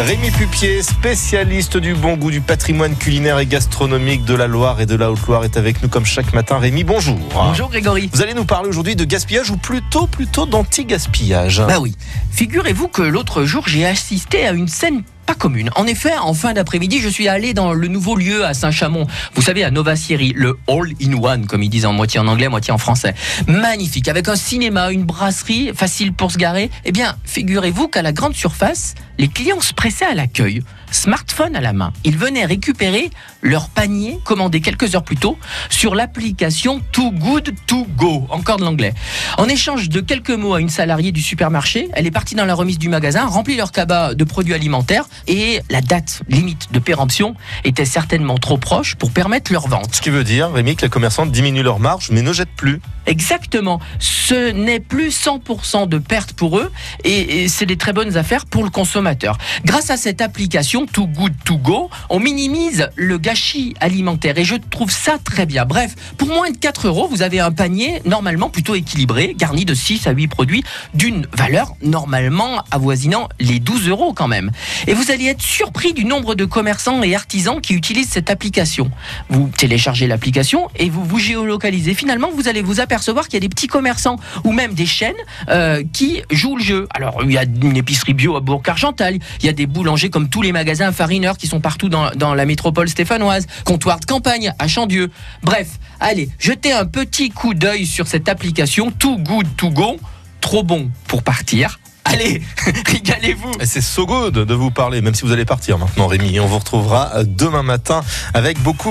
Rémi Pupier, spécialiste du bon goût du patrimoine culinaire et gastronomique de la Loire et de la Haute-Loire, est avec nous comme chaque matin. Rémi, bonjour. Bonjour Grégory. Vous allez nous parler aujourd'hui de gaspillage ou plutôt plutôt d'anti-gaspillage. Bah oui. Figurez-vous que l'autre jour, j'ai assisté à une scène commune. En effet, en fin d'après-midi, je suis allé dans le nouveau lieu à Saint-Chamond. Vous savez, à Nova Sierra, le All-in-One, comme ils disent en moitié en anglais, moitié en français. Magnifique, avec un cinéma, une brasserie, facile pour se garer. Eh bien, figurez-vous qu'à la grande surface, les clients se pressaient à l'accueil, smartphone à la main. Ils venaient récupérer leur panier commandé quelques heures plus tôt sur l'application Too Good To Go, encore de l'anglais. En échange de quelques mots à une salariée du supermarché, elle est partie dans la remise du magasin, remplit leur cabas de produits alimentaires et la date limite de péremption était certainement trop proche pour permettre leur vente. Ce qui veut dire, Rémi, que les commerçants diminuent leur marge mais ne jettent plus. Exactement. Ce n'est plus 100% de perte pour eux et, et c'est des très bonnes affaires pour le consommateur. Grâce à cette application Too Good To Go, on minimise le gâchis alimentaire et je trouve ça très bien. Bref, pour moins de 4 euros, vous avez un panier normalement plutôt équilibré, garni de 6 à 8 produits d'une valeur normalement avoisinant les 12 euros quand même. Et vous allez être surpris du nombre de commerçants et artisans qui utilisent cette application. Vous téléchargez l'application et vous vous géolocalisez. Finalement, vous allez vous apercevoir qu'il y a des petits commerçants ou même des chaînes euh, qui jouent le jeu. Alors, il y a une épicerie bio à Bourg-Argental, il y a des boulangers comme tous les magasins farineurs qui sont partout dans, la métropole stéphanoise, comptoir de campagne à Chandieu. Bref, allez, jetez un petit coup d'œil sur cette application Too Good To Go, trop bon pour partir. Allez, régalez-vous. C'est so good de vous parler, même si vous allez partir maintenant, Rémi. On vous retrouvera demain matin avec beaucoup